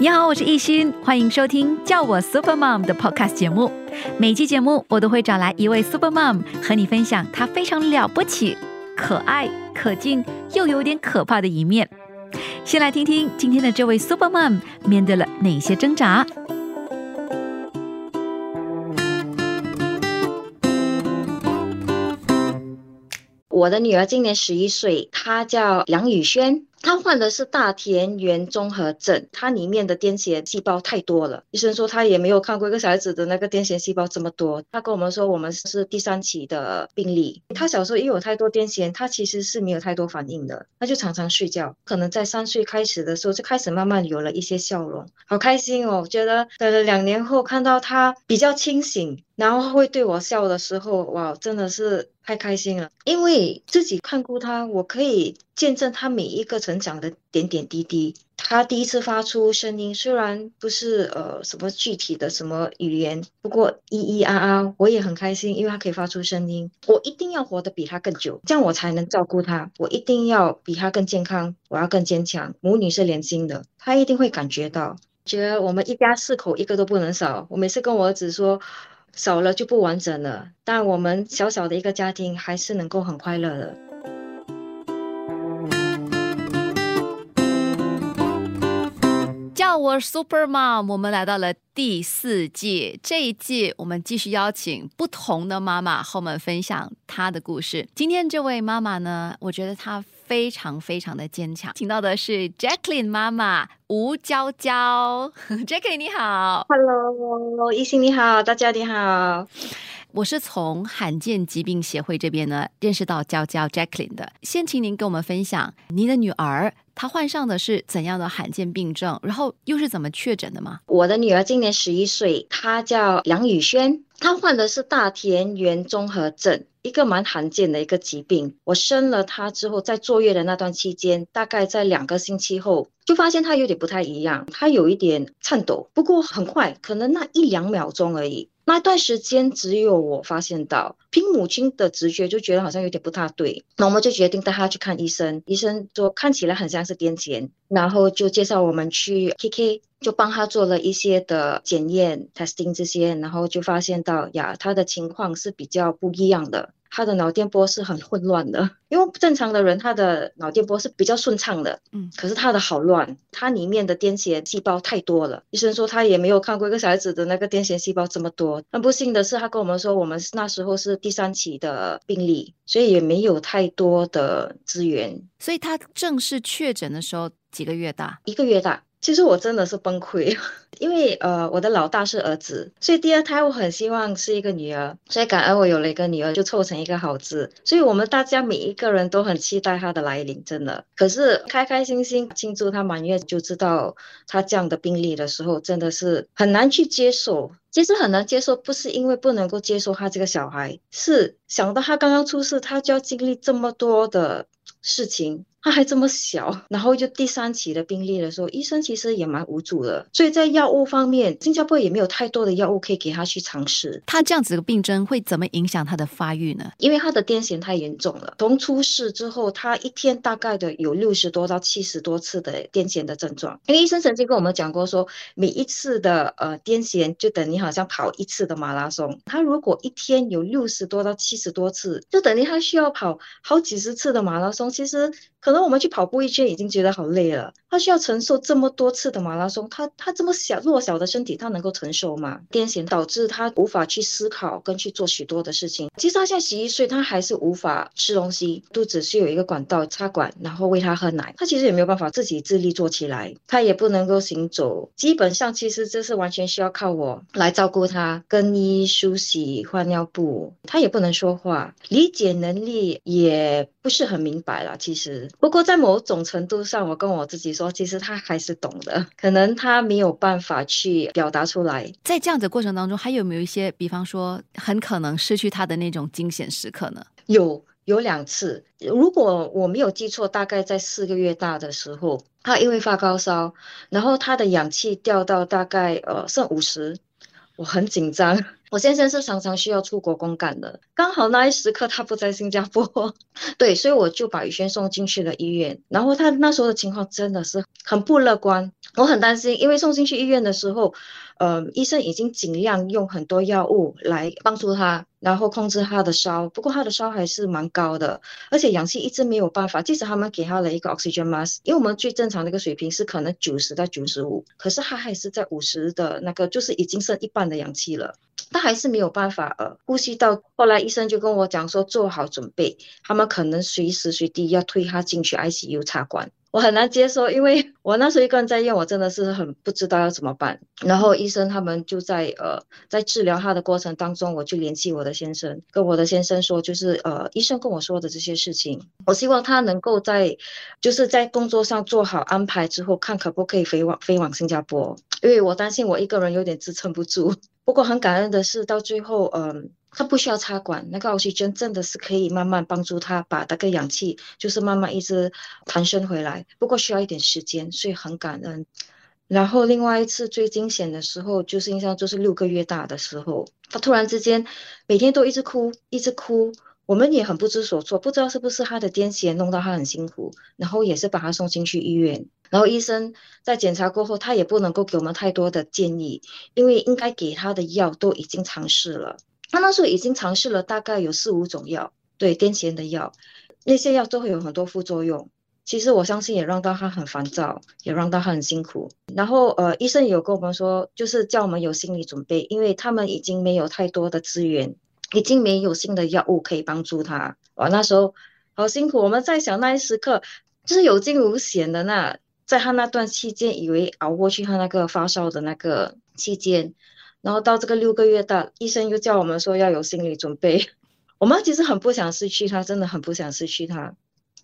你好，我是艺欣，欢迎收听叫我 Super Mom 的 Podcast 节目。每期节目我都会找来一位 Super Mom 和你分享她非常了不起、可爱、可敬又有点可怕的一面。先来听听今天的这位 Super Mom 面对了哪些挣扎。我的女儿今年十一岁，她叫梁宇轩。他患的是大田园综合症，它里面的癫痫细胞太多了。医生说他也没有看过一个小孩子的那个癫痫细胞这么多。他跟我们说，我们是第三期的病例。他小时候因为有太多癫痫，他其实是没有太多反应的，他就常常睡觉。可能在三岁开始的时候就开始慢慢有了一些笑容，好开心哦！觉得等了两年后看到他比较清醒。然后会对我笑的时候，哇，真的是太开心了，因为自己看过他，我可以见证他每一个成长的点点滴滴。他第一次发出声音，虽然不是呃什么具体的什么语言，不过咿咿啊啊，我也很开心，因为他可以发出声音。我一定要活得比他更久，这样我才能照顾他。我一定要比他更健康，我要更坚强。母女是连心的，他一定会感觉到。觉得我们一家四口一个都不能少。我每次跟我儿子说。少了就不完整了，但我们小小的一个家庭还是能够很快乐的。叫我 Super Mom，我们来到了第四季。这一季我们继续邀请不同的妈妈和我们分享她的故事。今天这位妈妈呢，我觉得她非常非常的坚强。请到的是 Jacqueline 妈妈吴娇娇。Jacqueline 你好，Hello，一心你好，大家你好。我是从罕见疾病协会这边呢认识到娇娇 Jacqueline 的。先请您跟我们分享您的女儿她患上的是怎样的罕见病症，然后又是怎么确诊的吗？我的女儿今年十一岁，她叫梁宇轩，她患的是大田园综合症，一个蛮罕见的一个疾病。我生了她之后，在坐月的那段期间，大概在两个星期后，就发现她有点不太一样，她有一点颤抖，不过很快，可能那一两秒钟而已。那段时间只有我发现到，凭母亲的直觉就觉得好像有点不大对，那我们就决定带她去看医生。医生说看起来很像是癫痫，然后就介绍我们去 KK，就帮她做了一些的检验 testing 这些，然后就发现到呀，她的情况是比较不一样的。他的脑电波是很混乱的，因为正常的人他的脑电波是比较顺畅的，嗯，可是他的好乱，他里面的癫痫细胞太多了。医生说他也没有看过一个小孩子的那个癫痫细胞这么多。很不幸的是，他跟我们说我们那时候是第三期的病例，所以也没有太多的资源。所以他正式确诊的时候几个月大？一个月大。其实我真的是崩溃，因为呃，我的老大是儿子，所以第二胎我很希望是一个女儿，所以感恩我有了一个女儿，就凑成一个好字。所以我们大家每一个人都很期待她的来临，真的。可是开开心心庆祝她满月，就知道她这样的病例的时候，真的是很难去接受。其实很难接受，不是因为不能够接受他这个小孩，是想到他刚刚出世，他就要经历这么多的事情。他还这么小，然后就第三期的病例的时候，医生其实也蛮无助的。所以在药物方面，新加坡也没有太多的药物可以给他去尝试。他这样子的病症会怎么影响他的发育呢？因为他的癫痫太严重了，从出事之后，他一天大概的有六十多到七十多次的癫痫的症状。因为医生曾经跟我们讲过，说每一次的呃癫痫就等于好像跑一次的马拉松。他如果一天有六十多到七十多次，就等于他需要跑好几十次的马拉松。其实。可能我们去跑步一圈已经觉得好累了，他需要承受这么多次的马拉松，他他这么小弱小的身体，他能够承受吗？癫痫导致他无法去思考跟去做许多的事情。其实他现在十一岁，他还是无法吃东西，肚子是有一个管道插管，然后喂他喝奶，他其实也没有办法自己自立坐起来，他也不能够行走，基本上其实这是完全需要靠我来照顾他，更衣、梳洗、换尿布，他也不能说话，理解能力也不是很明白了，其实。不过在某种程度上，我跟我自己说，其实他还是懂的，可能他没有办法去表达出来。在这样的过程当中，还有没有一些，比方说，很可能失去他的那种惊险时刻呢？有，有两次。如果我没有记错，大概在四个月大的时候，他因为发高烧，然后他的氧气掉到大概呃剩五十。我很紧张，我先生是常常需要出国公干的，刚好那一时刻他不在新加坡，对，所以我就把宇轩送进去了医院。然后他那时候的情况真的是很不乐观，我很担心，因为送进去医院的时候，呃，医生已经尽量用很多药物来帮助他，然后控制他的烧。不过他的烧还是蛮高的，而且氧气一直没有办法。即使他们给他了一个 oxygen mask，因为我们最正常的一个水平是可能九十到九十五，可是他还是在五十的那个，就是已经剩一半的氧气了。他还是没有办法呃呼吸到，后来医生就跟我讲说做好准备，他们可能随时随地要推他进去 ICU 插管。我很难接受，因为我那时候一个人在医院，我真的是很不知道要怎么办。然后医生他们就在呃在治疗他的过程当中，我就联系我的先生，跟我的先生说，就是呃医生跟我说的这些事情，我希望他能够在就是在工作上做好安排之后，看可不可以飞往飞往新加坡，因为我担心我一个人有点支撑不住。不过很感恩的是，到最后，嗯，他不需要插管，那个氧气真正的是可以慢慢帮助他把那个氧气，就是慢慢一直弹升回来。不过需要一点时间，所以很感恩。然后另外一次最惊险的时候，就是印象就是六个月大的时候，他突然之间每天都一直哭，一直哭。我们也很不知所措，不知道是不是他的癫痫弄到他很辛苦，然后也是把他送进去医院。然后医生在检查过后，他也不能够给我们太多的建议，因为应该给他的药都已经尝试了。他那时候已经尝试了大概有四五种药，对癫痫的药，那些药都会有很多副作用。其实我相信也让到他很烦躁，也让到他很辛苦。然后呃，医生有跟我们说，就是叫我们有心理准备，因为他们已经没有太多的资源。已经没有新的药物可以帮助他，哇，那时候好辛苦。我们在想那一时刻，就是有惊无险的那，在他那段期间，以为熬过去他那个发烧的那个期间，然后到这个六个月大，医生又叫我们说要有心理准备。我们其实很不想失去他，真的很不想失去他，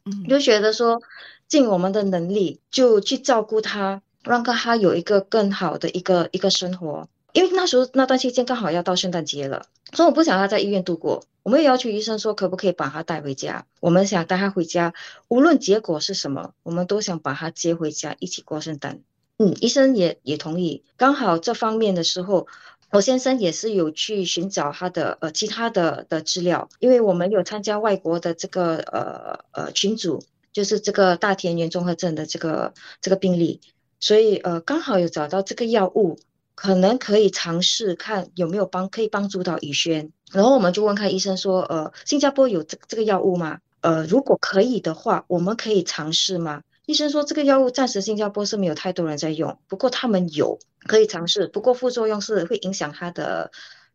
嗯，就觉得说尽我们的能力就去照顾他，让他有一个更好的一个一个生活。因为那时候那段期间刚好要到圣诞节了，所以我不想他在医院度过。我们也要求医生说，可不可以把他带回家？我们想带他回家，无论结果是什么，我们都想把他接回家一起过圣诞。嗯，医生也也同意。刚好这方面的时候，我先生也是有去寻找他的呃其他的的资料，因为我们有参加外国的这个呃呃群组，就是这个大田园综合症的这个这个病例，所以呃刚好有找到这个药物。可能可以尝试看有没有帮可以帮助到宇轩，然后我们就问看医生说，呃，新加坡有这这个药物吗？呃，如果可以的话，我们可以尝试吗？医生说这个药物暂时新加坡是没有太多人在用，不过他们有可以尝试，不过副作用是会影响他的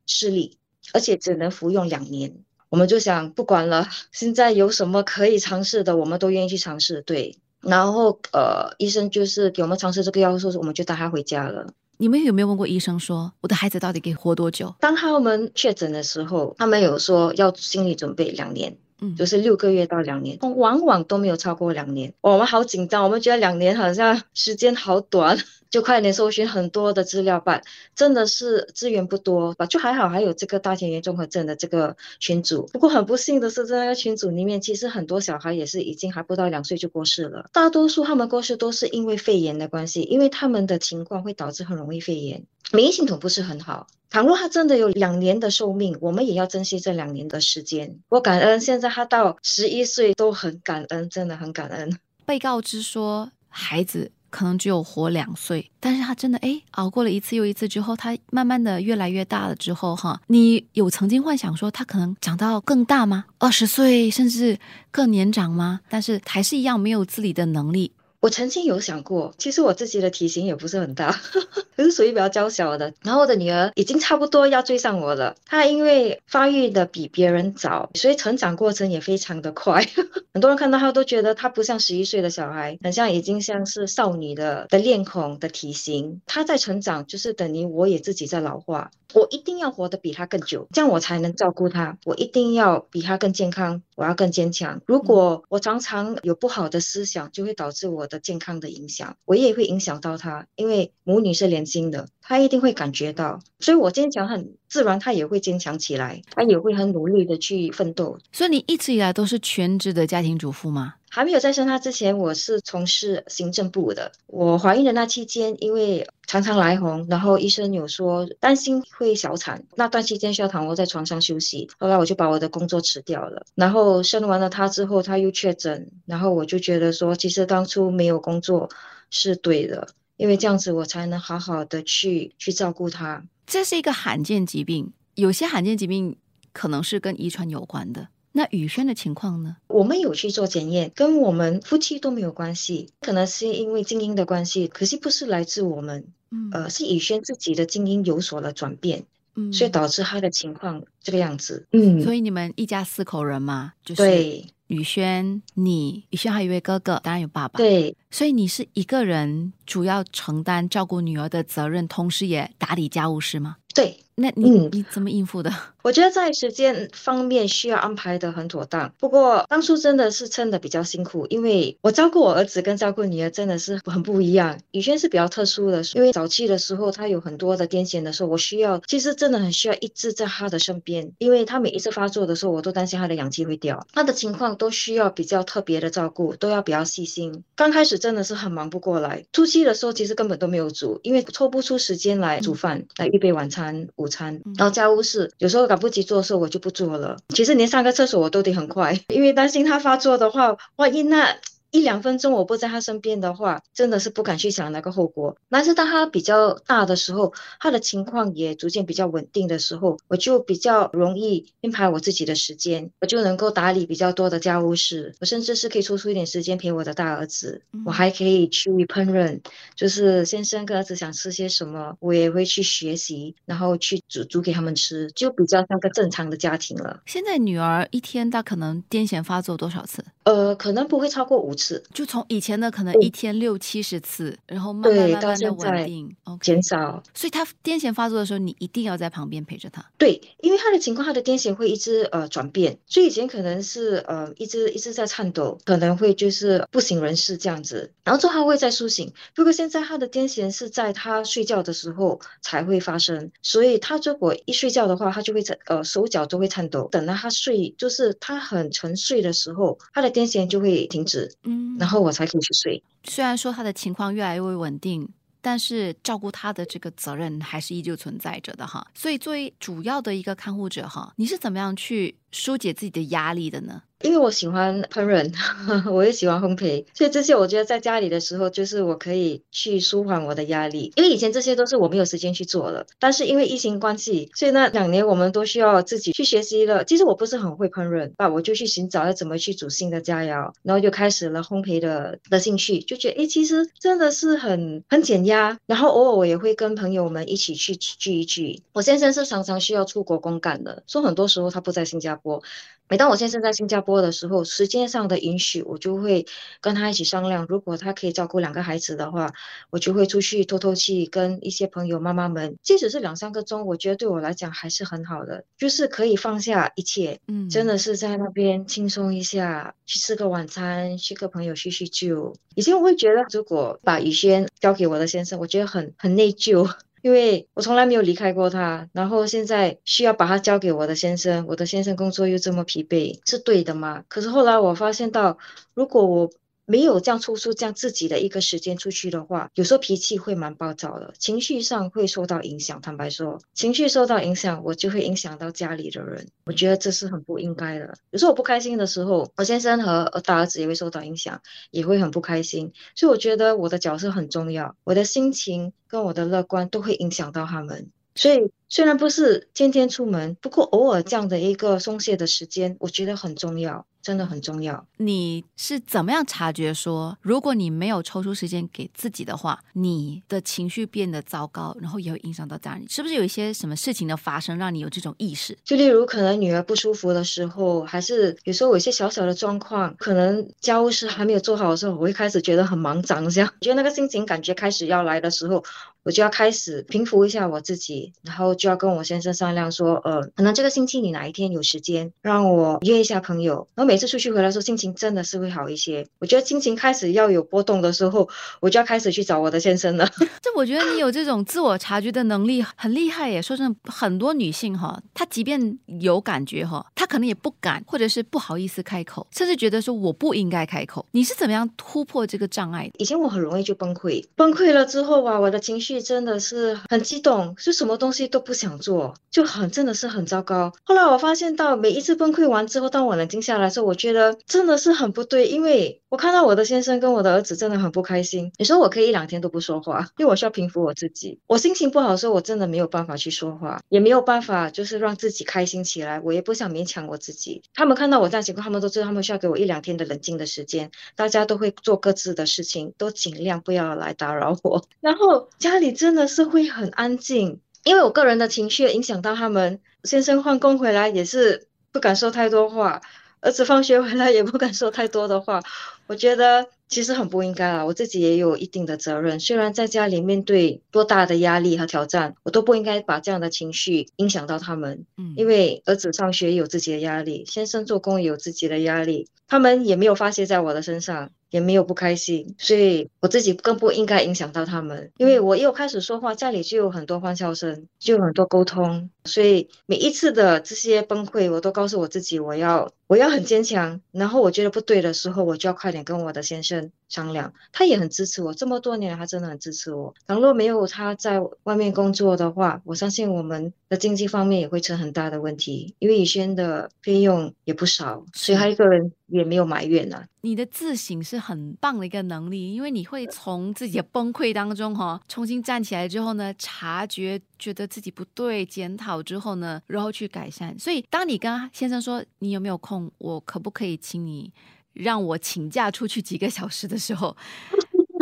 视力，而且只能服用两年。我们就想不管了，现在有什么可以尝试的，我们都愿意去尝试。对，然后呃，医生就是给我们尝试这个药物，说我们就带他回家了。你们有没有问过医生说，我的孩子到底可以活多久？当他们确诊的时候，他们有说要心理准备两年。嗯，就是六个月到两年，往往都没有超过两年。我们好紧张，我们觉得两年好像时间好短，就快点搜寻很多的资料吧。真的是资源不多吧？就还好，还有这个大田园综合症的这个群组。不过很不幸的是，在那个群组里面，其实很多小孩也是已经还不到两岁就过世了。大多数他们过世都是因为肺炎的关系，因为他们的情况会导致很容易肺炎，免疫系统不是很好。倘若他真的有两年的寿命，我们也要珍惜这两年的时间。我感恩，现在他到十一岁都很感恩，真的很感恩。被告知说孩子可能只有活两岁，但是他真的哎熬过了一次又一次之后，他慢慢的越来越大了之后哈，你有曾经幻想说他可能长到更大吗？二十岁甚至更年长吗？但是还是一样没有自理的能力。我曾经有想过，其实我自己的体型也不是很大，都是属于比较娇小的。然后我的女儿已经差不多要追上我了，她因为发育的比别人早，所以成长过程也非常的快。很多人看到她都觉得她不像十一岁的小孩，很像已经像是少女的的脸孔的体型。她在成长，就是等于我也自己在老化。我一定要活得比他更久，这样我才能照顾他。我一定要比他更健康，我要更坚强。如果我常常有不好的思想，就会导致我。的健康的影响，我也会影响到他，因为母女是连心的，他一定会感觉到，所以我坚强很自然他也会坚强起来，他也会很努力的去奋斗。所以你一直以来都是全职的家庭主妇吗？还没有在生他之前，我是从事行政部的。我怀孕的那期间，因为常常来红，然后医生有说担心会小产，那段期间需要躺卧在床上休息。后来我就把我的工作辞掉了。然后生完了他之后，他又确诊，然后我就觉得说，其实当初没有工作是对的，因为这样子我才能好好的去去照顾他。这是一个罕见疾病，有些罕见疾病可能是跟遗传有关的。那宇轩的情况呢？我们有去做检验，跟我们夫妻都没有关系，可能是因为基因的关系，可惜不是来自我们，嗯，呃，是宇轩自己的基因有所了转变，嗯，所以导致他的情况这个样子，嗯，所以你们一家四口人嘛，就是宇轩，你宇轩还有一位哥哥，当然有爸爸，对，所以你是一个人主要承担照顾女儿的责任，同时也打理家务事吗？对。那你你怎么应付的？我觉得在时间方面需要安排的很妥当。不过当初真的是撑的比较辛苦，因为我照顾我儿子跟照顾女儿真的是很不一样。宇轩是比较特殊的，因为早期的时候他有很多的癫痫的时候，我需要其实真的很需要一直在他的身边，因为他每一次发作的时候，我都担心他的氧气会掉，他的情况都需要比较特别的照顾，都要比较细心。刚开始真的是很忙不过来，初期的时候其实根本都没有煮，因为抽不出时间来煮饭来预备晚餐、午餐，然后家。务事有时候赶不及做的时候，我就不做了。其实连上个厕所我都得很快，因为担心他发作的话，万一那。一两分钟我不在他身边的话，真的是不敢去想那个后果。但是当他比较大的时候，他的情况也逐渐比较稳定的时候，我就比较容易安排我自己的时间，我就能够打理比较多的家务事。我甚至是可以抽出一点时间陪我的大儿子，我还可以去烹饪，就是先生跟儿子想吃些什么，我也会去学习，然后去煮煮给他们吃，就比较像个正常的家庭了。现在女儿一天她可能癫痫发作多少次？呃，可能不会超过五次，就从以前的可能一天六七十次，然后慢慢慢慢的稳定，减少。所以他癫痫发作的时候，你一定要在旁边陪着他。对，因为他的情况，他的癫痫会一直呃转变，所以以前可能是呃一直一直在颤抖，可能会就是不省人事这样子，然后之后他会再苏醒。不过现在他的癫痫是在他睡觉的时候才会发生，所以他如果一睡觉的话，他就会在呃手脚都会颤抖。等到他睡，就是他很沉睡的时候，他的癫痫就会停止，嗯，然后我才可以去睡。虽然说他的情况越来越稳定，但是照顾他的这个责任还是依旧存在着的哈。所以作为主要的一个看护者哈，你是怎么样去疏解自己的压力的呢？因为我喜欢烹饪，我也喜欢烘焙，所以这些我觉得在家里的时候，就是我可以去舒缓我的压力。因为以前这些都是我没有时间去做了，但是因为疫情关系，所以那两年我们都需要自己去学习了。其实我不是很会烹饪，那我就去寻找要怎么去煮新的佳肴，然后就开始了烘焙的的兴趣，就觉得哎，其实真的是很很减压。然后偶尔我也会跟朋友们一起去聚一聚。我先生是常常需要出国公干的，说很多时候他不在新加坡。每当我先生在新加坡的时候，时间上的允许，我就会跟他一起商量。如果他可以照顾两个孩子的话，我就会出去透透气，跟一些朋友妈妈们，即使是两三个钟，我觉得对我来讲还是很好的，就是可以放下一切，嗯，真的是在那边轻松一下，去吃个晚餐，去跟朋友叙叙旧。以前我会觉得，如果把雨轩交给我的先生，我觉得很很内疚。因为我从来没有离开过他，然后现在需要把他交给我的先生，我的先生工作又这么疲惫，是对的吗？可是后来我发现到，如果我。没有这样抽出这样自己的一个时间出去的话，有时候脾气会蛮暴躁的，情绪上会受到影响。坦白说，情绪受到影响，我就会影响到家里的人。我觉得这是很不应该的。有时候我不开心的时候，我先生和大儿子也会受到影响，也会很不开心。所以我觉得我的角色很重要，我的心情跟我的乐观都会影响到他们。所以虽然不是天天出门，不过偶尔这样的一个松懈的时间，我觉得很重要。真的很重要。你是怎么样察觉说，如果你没有抽出时间给自己的话，你的情绪变得糟糕，然后也会影响到家人？是不是有一些什么事情的发生，让你有这种意识？就例如可能女儿不舒服的时候，还是有时候有一些小小的状况，可能家务事还没有做好的时候，我会开始觉得很忙张，这样觉得那个心情感觉开始要来的时候，我就要开始平复一下我自己，然后就要跟我先生商量说，呃，可能这个星期你哪一天有时间，让我约一下朋友。然后每次出去回来，说心情真的是会好一些。我觉得心情开始要有波动的时候，我就要开始去找我的先生了。这我觉得你有这种自我察觉的能力很厉害耶。说真的，很多女性哈，她即便有感觉哈，她可能也不敢，或者是不好意思开口，甚至觉得说我不应该开口。你是怎么样突破这个障碍？以前我很容易就崩溃，崩溃了之后啊，我的情绪真的是很激动，是什么东西都不想做，就很真的是很糟糕。后来我发现到每一次崩溃完之后，当我冷静下来的时候，我觉得真的是很不对，因为我看到我的先生跟我的儿子真的很不开心。你说我可以一两天都不说话，因为我需要平复我自己。我心情不好的时候，我真的没有办法去说话，也没有办法就是让自己开心起来。我也不想勉强我自己。他们看到我这样情况，他们都知道他们需要给我一两天的冷静的时间。大家都会做各自的事情，都尽量不要来打扰我。然后家里真的是会很安静，因为我个人的情绪影响到他们。先生换工回来也是不敢说太多话，儿子放学回来也不敢说太多的话。我觉得其实很不应该啊，我自己也有一定的责任。虽然在家里面对多大的压力和挑战，我都不应该把这样的情绪影响到他们。嗯，因为儿子上学有自己的压力，先生做工也有自己的压力，他们也没有发泄在我的身上。也没有不开心，所以我自己更不应该影响到他们，因为我又开始说话，家里就有很多欢笑声，就有很多沟通，所以每一次的这些崩溃，我都告诉我自己，我要我要很坚强，然后我觉得不对的时候，我就要快点跟我的先生商量，他也很支持我，这么多年他真的很支持我。倘若没有他在外面工作的话，我相信我们的经济方面也会成很大的问题，因为以轩的费用也不少，所以他一个人。也没有埋怨啊。你的自省是很棒的一个能力，因为你会从自己的崩溃当中哈，重新站起来之后呢，察觉觉得自己不对，检讨之后呢，然后去改善。所以，当你跟先生说你有没有空，我可不可以请你让我请假出去几个小时的时候，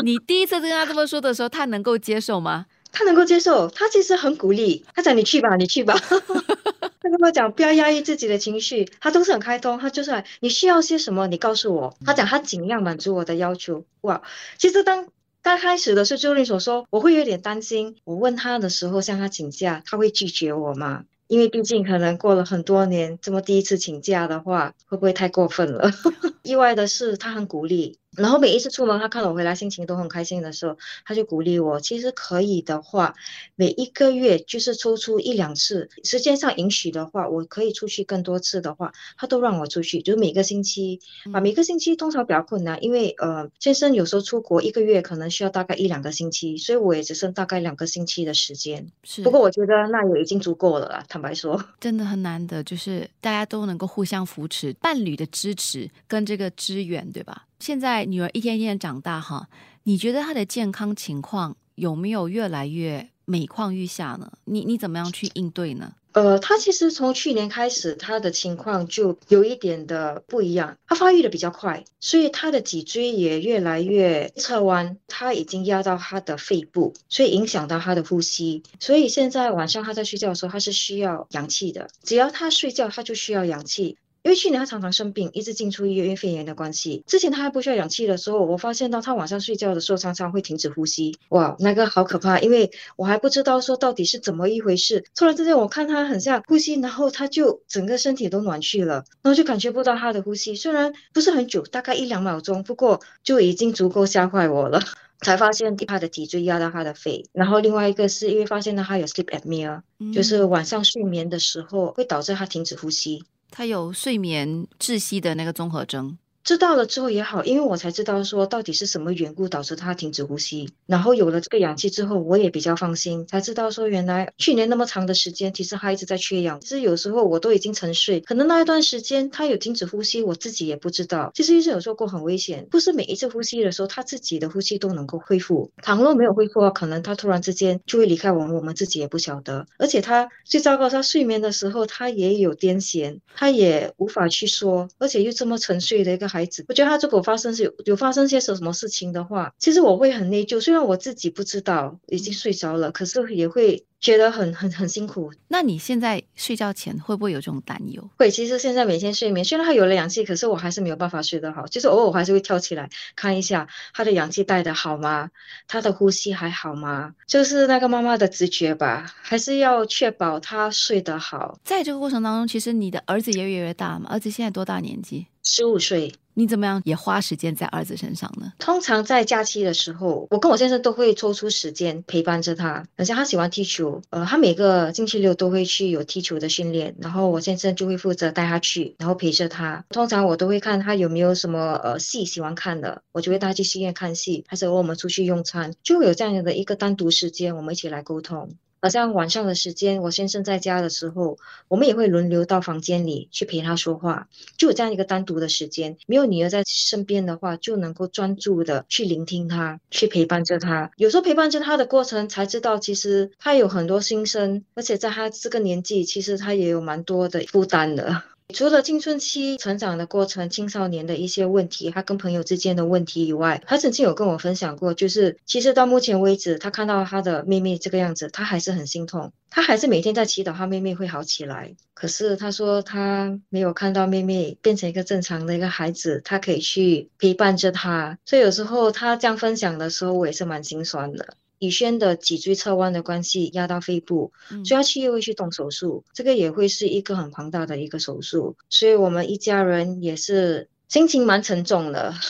你第一次跟他这么说的时候，他能够接受吗？他能够接受，他其实很鼓励，他讲你去吧，你去吧。他跟我讲不要压抑自己的情绪，他都是很开通，他就是你需要些什么，你告诉我。他讲他尽量满足我的要求。哇，其实当刚开始的时候，就你所说，我会有点担心。我问他的时候向他请假，他会拒绝我吗？因为毕竟可能过了很多年，这么第一次请假的话，会不会太过分了？意外的是，他很鼓励。然后每一次出门，他看到我回来，心情都很开心的时候，他就鼓励我。其实可以的话，每一个月就是抽出一两次，时间上允许的话，我可以出去更多次的话，他都让我出去。就是每个星期，啊，每个星期通常比较困难，因为呃，先生有时候出国一个月可能需要大概一两个星期，所以我也只剩大概两个星期的时间。是，不过我觉得那也已经足够了啦。坦白说，真的很难得，就是大家都能够互相扶持，伴侣的支持跟这个支援，对吧？现在女儿一天一天长大哈，你觉得她的健康情况有没有越来越每况愈下呢？你你怎么样去应对呢？呃，她其实从去年开始，她的情况就有一点的不一样，她发育的比较快，所以她的脊椎也越来越侧弯，她已经压到她的肺部，所以影响到她的呼吸，所以现在晚上她在睡觉的时候，她是需要氧气的，只要她睡觉，她就需要氧气。因为去年他常常生病，一直进出医院，因为肺炎的关系。之前他还不需要氧气的时候，我发现到他晚上睡觉的时候常常会停止呼吸，哇，那个好可怕！因为我还不知道说到底是怎么一回事。突然之间，我看他很像呼吸，然后他就整个身体都暖去了，然后就感觉不到他的呼吸，虽然不是很久，大概一两秒钟，不过就已经足够吓坏我了。才发现他的脊椎压到他的肺，然后另外一个是因为发现到他有 sleep apnea，就是晚上睡眠的时候会导致他停止呼吸。他有睡眠窒息的那个综合征。知道了之后也好，因为我才知道说到底是什么缘故导致他停止呼吸。然后有了这个氧气之后，我也比较放心，才知道说原来去年那么长的时间，其实他一直在缺氧。其实有时候我都已经沉睡，可能那一段时间他有停止呼吸，我自己也不知道。其实医生有说过很危险，不是每一次呼吸的时候他自己的呼吸都能够恢复。倘若没有恢复的话，可能他突然之间就会离开我们，我们自己也不晓得。而且他最糟糕，他睡眠的时候他也有癫痫，他也无法去说，而且又这么沉睡的一个。孩子，我觉得他如果发生是有有发生些什什么事情的话，其实我会很内疚。虽然我自己不知道已经睡着了，可是也会觉得很很很辛苦。那你现在睡觉前会不会有这种担忧？会，其实现在每天睡眠虽然他有了氧气，可是我还是没有办法睡得好。就是偶尔我还是会跳起来看一下他的氧气带的好吗？他的呼吸还好吗？就是那个妈妈的直觉吧，还是要确保他睡得好。在这个过程当中，其实你的儿子也越来越大嘛。儿子现在多大年纪？十五岁。你怎么样也花时间在儿子身上呢？通常在假期的时候，我跟我先生都会抽出时间陪伴着他。而且他喜欢踢球，呃，他每个星期六都会去有踢球的训练，然后我先生就会负责带他去，然后陪着他。通常我都会看他有没有什么呃戏喜欢看的，我就会带他去戏院看戏，还是和我们出去用餐，就会有这样的一个单独时间，我们一起来沟通。好像晚上的时间，我先生在家的时候，我们也会轮流到房间里去陪他说话，就有这样一个单独的时间。没有女儿在身边的话，就能够专注的去聆听他，去陪伴着他。有时候陪伴着他的过程，才知道其实他有很多心声，而且在他这个年纪，其实他也有蛮多的负担的。除了青春期成长的过程、青少年的一些问题，他跟朋友之间的问题以外，他曾经有跟我分享过，就是其实到目前为止，他看到他的妹妹这个样子，他还是很心痛，他还是每天在祈祷他妹妹会好起来。可是他说他没有看到妹妹变成一个正常的一个孩子，他可以去陪伴着他，所以有时候他这样分享的时候，我也是蛮心酸的。宇轩的脊椎侧弯的关系压到肺部，所以他七月会去动手术，这个也会是一个很庞大的一个手术，所以我们一家人也是心情蛮沉重的。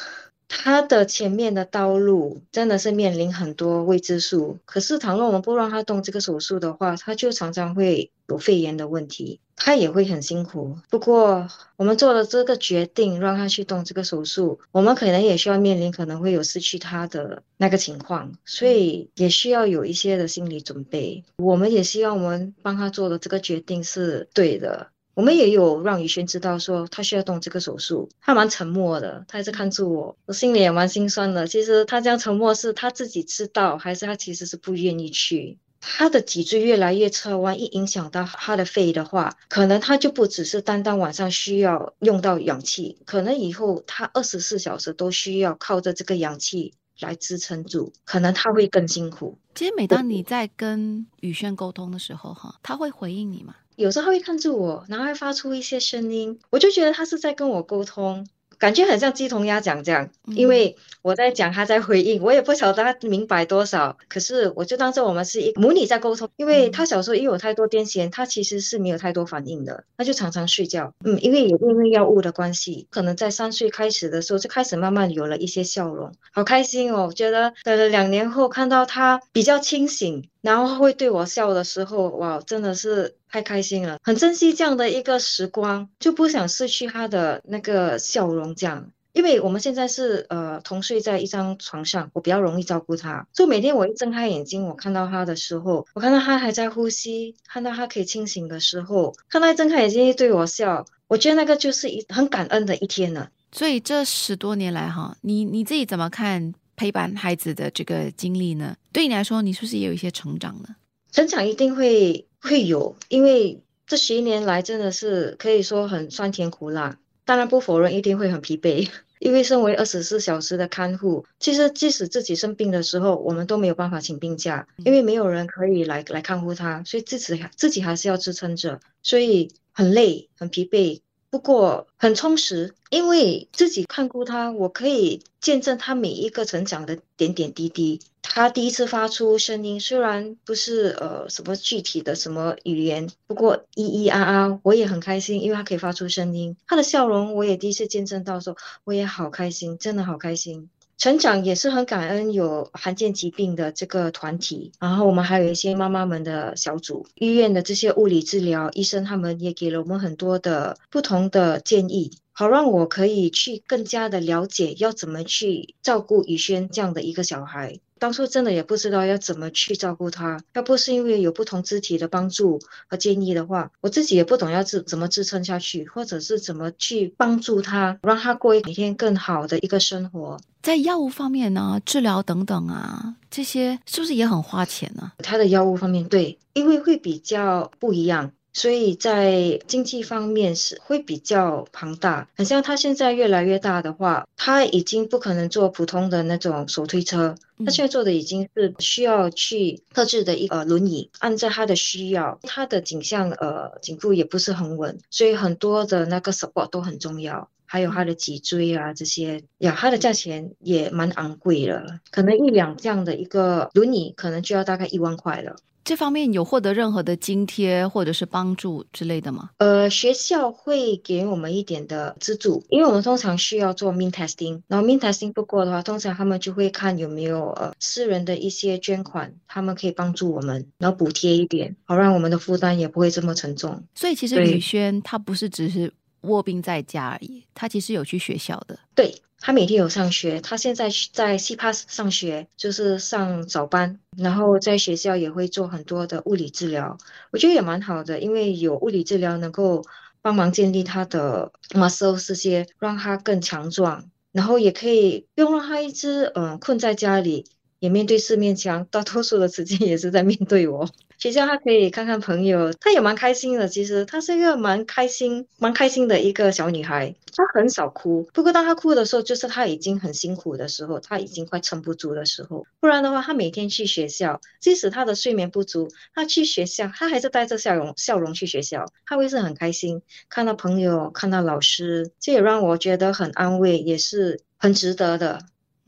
他的前面的道路真的是面临很多未知数，可是倘若我们不让他动这个手术的话，他就常常会有肺炎的问题。他也会很辛苦，不过我们做了这个决定，让他去动这个手术，我们可能也需要面临可能会有失去他的那个情况，所以也需要有一些的心理准备。我们也希望我们帮他做的这个决定是对的。我们也有让宇轩知道说他需要动这个手术，他蛮沉默的，他一直看住我，我心里也蛮心酸的。其实他这样沉默是他自己知道，还是他其实是不愿意去？他的脊椎越来越侧弯，一影响到他的肺的话，可能他就不只是单单晚上需要用到氧气，可能以后他二十四小时都需要靠着这个氧气来支撑住，可能他会更辛苦。其实每当你在跟宇轩沟通的时候，哈，他会回应你吗？有时候他会看着我，然后会发出一些声音，我就觉得他是在跟我沟通。感觉很像鸡同鸭讲这样，因为我在讲，他在回应，我也不晓得他明白多少。可是我就当做我们是一母女在沟通，因为他小时候因为有太多癫痫，他其实是没有太多反应的，他就常常睡觉。嗯，因为有因为药物的关系，可能在三岁开始的时候就开始慢慢有了一些笑容，好开心哦！觉得等了两年后看到他比较清醒。然后会对我笑的时候，哇，真的是太开心了，很珍惜这样的一个时光，就不想失去他的那个笑容。这样，因为我们现在是呃同睡在一张床上，我比较容易照顾他，所以每天我一睁开眼睛，我看到他的时候，我看到他还在呼吸，看到他可以清醒的时候，看到睁开眼睛对我笑，我觉得那个就是一很感恩的一天了。所以这十多年来哈，你你自己怎么看？陪伴孩子的这个经历呢，对你来说，你是不是也有一些成长呢？成长一定会会有，因为这十一年来真的是可以说很酸甜苦辣。当然不否认一定会很疲惫，因为身为二十四小时的看护，其实即使自己生病的时候，我们都没有办法请病假，因为没有人可以来来看护他，所以自己自己还是要支撑着，所以很累很疲惫。不过很充实，因为自己看过他，我可以见证他每一个成长的点点滴滴。他第一次发出声音，虽然不是呃什么具体的什么语言，不过咿咿啊啊，我也很开心，因为他可以发出声音。他的笑容，我也第一次见证到，说我也好开心，真的好开心。成长也是很感恩有罕见疾病的这个团体，然后我们还有一些妈妈们的小组，医院的这些物理治疗医生，他们也给了我们很多的不同的建议，好让我可以去更加的了解要怎么去照顾宇轩这样的一个小孩。当初真的也不知道要怎么去照顾他，要不是因为有不同肢体的帮助和建议的话，我自己也不懂要支怎么支撑下去，或者是怎么去帮助他，让他过每天更好的一个生活。在药物方面呢，治疗等等啊，这些是不是也很花钱呢？他的药物方面，对，因为会比较不一样。所以在经济方面是会比较庞大。很像他现在越来越大的话，他已经不可能做普通的那种手推车，他现在做的已经是需要去特制的一个轮椅。按照他的需要，他的颈项呃颈部也不是很稳，所以很多的那个 support 都很重要。还有他的脊椎啊，这些呀，它的价钱也蛮昂贵了，可能一两这样的一个轮椅，可能就要大概一万块了。这方面有获得任何的津贴或者是帮助之类的吗？呃，学校会给我们一点的资助，因为我们通常需要做 mean testing，然后 mean testing 不过的话，通常他们就会看有没有呃私人的一些捐款，他们可以帮助我们，然后补贴一点，好让我们的负担也不会这么沉重。所以其实宇轩他不是只是。卧病在家而已，他其实有去学校的。对他每天有上学，他现在在 C Pass 上学，就是上早班，然后在学校也会做很多的物理治疗。我觉得也蛮好的，因为有物理治疗能够帮忙建立他的 muscle 这些，让他更强壮，然后也可以不用让他一直嗯困在家里。也面对四面墙，大多数的时间也是在面对我。学校他可以看看朋友，他也蛮开心的。其实她是一个蛮开心、蛮开心的一个小女孩。她很少哭，不过当她哭的时候，就是她已经很辛苦的时候，她已经快撑不住的时候。不然的话，她每天去学校，即使她的睡眠不足，她去学校，她还是带着笑容、笑容去学校。她会是很开心，看到朋友，看到老师，这也让我觉得很安慰，也是很值得的。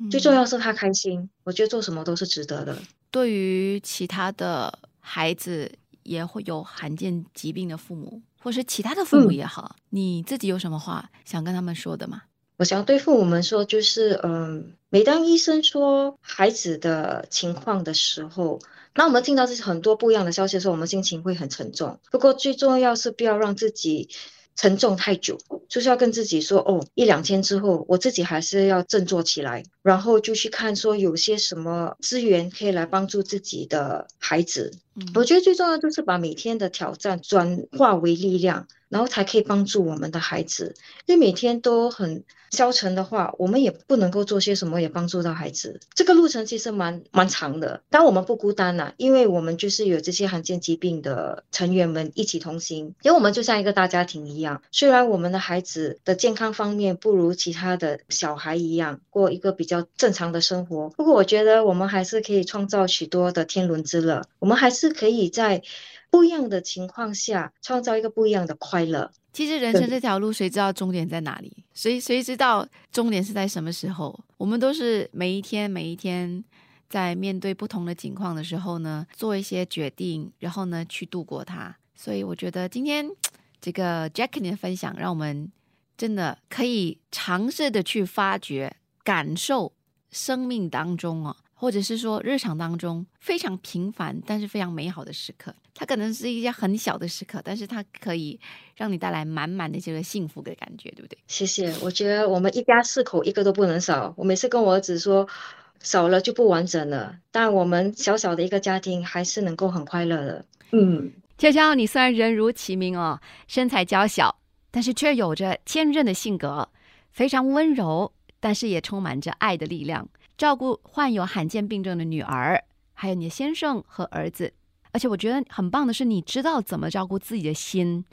最重要是他开心，我觉得做什么都是值得的。对于其他的孩子也会有罕见疾病的父母，或是其他的父母也好，你自己有什么话想跟他们说的吗？我想对父母们说，就是嗯，每当医生说孩子的情况的时候，那我们听到这些很多不一样的消息的时候，我们心情会很沉重。不过最重要是不要让自己。沉重太久，就是要跟自己说哦，一两天之后，我自己还是要振作起来，然后就去看说有些什么资源可以来帮助自己的孩子。我觉得最重要就是把每天的挑战转化为力量。然后才可以帮助我们的孩子，因为每天都很消沉的话，我们也不能够做些什么也帮助到孩子。这个路程其实蛮蛮长的，但我们不孤单呐，因为我们就是有这些罕见疾病的成员们一起同行，因为我们就像一个大家庭一样。虽然我们的孩子的健康方面不如其他的小孩一样过一个比较正常的生活，不过我觉得我们还是可以创造许多的天伦之乐，我们还是可以在。不一样的情况下，创造一个不一样的快乐。其实人生这条路，谁知道终点在哪里？谁谁知道终点是在什么时候？我们都是每一天每一天在面对不同的情况的时候呢，做一些决定，然后呢去度过它。所以我觉得今天这个 Jackie 的分享，让我们真的可以尝试的去发掘、感受生命当中啊。或者是说日常当中非常平凡但是非常美好的时刻，它可能是一些很小的时刻，但是它可以让你带来满满的这个幸福的感觉，对不对？谢谢。我觉得我们一家四口一个都不能少。我每次跟我儿子说，少了就不完整了。但我们小小的一个家庭还是能够很快乐的。嗯，娇娇，你虽然人如其名哦，身材娇小，但是却有着坚韧的性格，非常温柔，但是也充满着爱的力量。照顾患有罕见病症的女儿，还有你的先生和儿子，而且我觉得很棒的是，你知道怎么照顾自己的心。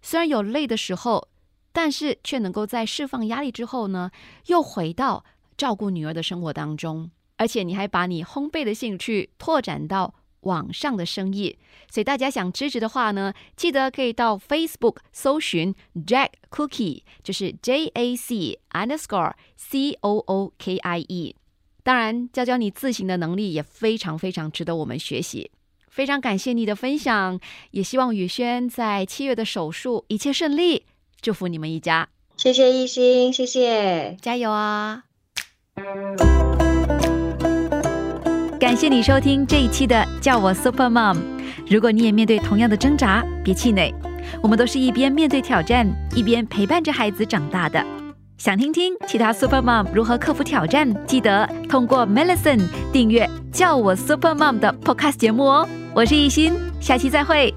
虽然有累的时候，但是却能够在释放压力之后呢，又回到照顾女儿的生活当中。而且你还把你烘焙的兴趣拓展到网上的生意。所以大家想支持的话呢，记得可以到 Facebook 搜寻 Jack Cookie，就是 J A C underscore C O O K I E。当然，教教你自行的能力也非常非常值得我们学习。非常感谢你的分享，也希望宇轩在七月的手术一切顺利，祝福你们一家。谢谢一心，谢谢，加油啊！感谢你收听这一期的叫我 Super Mom。如果你也面对同样的挣扎，别气馁，我们都是一边面对挑战，一边陪伴着孩子长大的。想听听其他 Super Mom 如何克服挑战？记得通过 Melison 订阅叫我 Super Mom 的 Podcast 节目哦。我是艺欣，下期再会。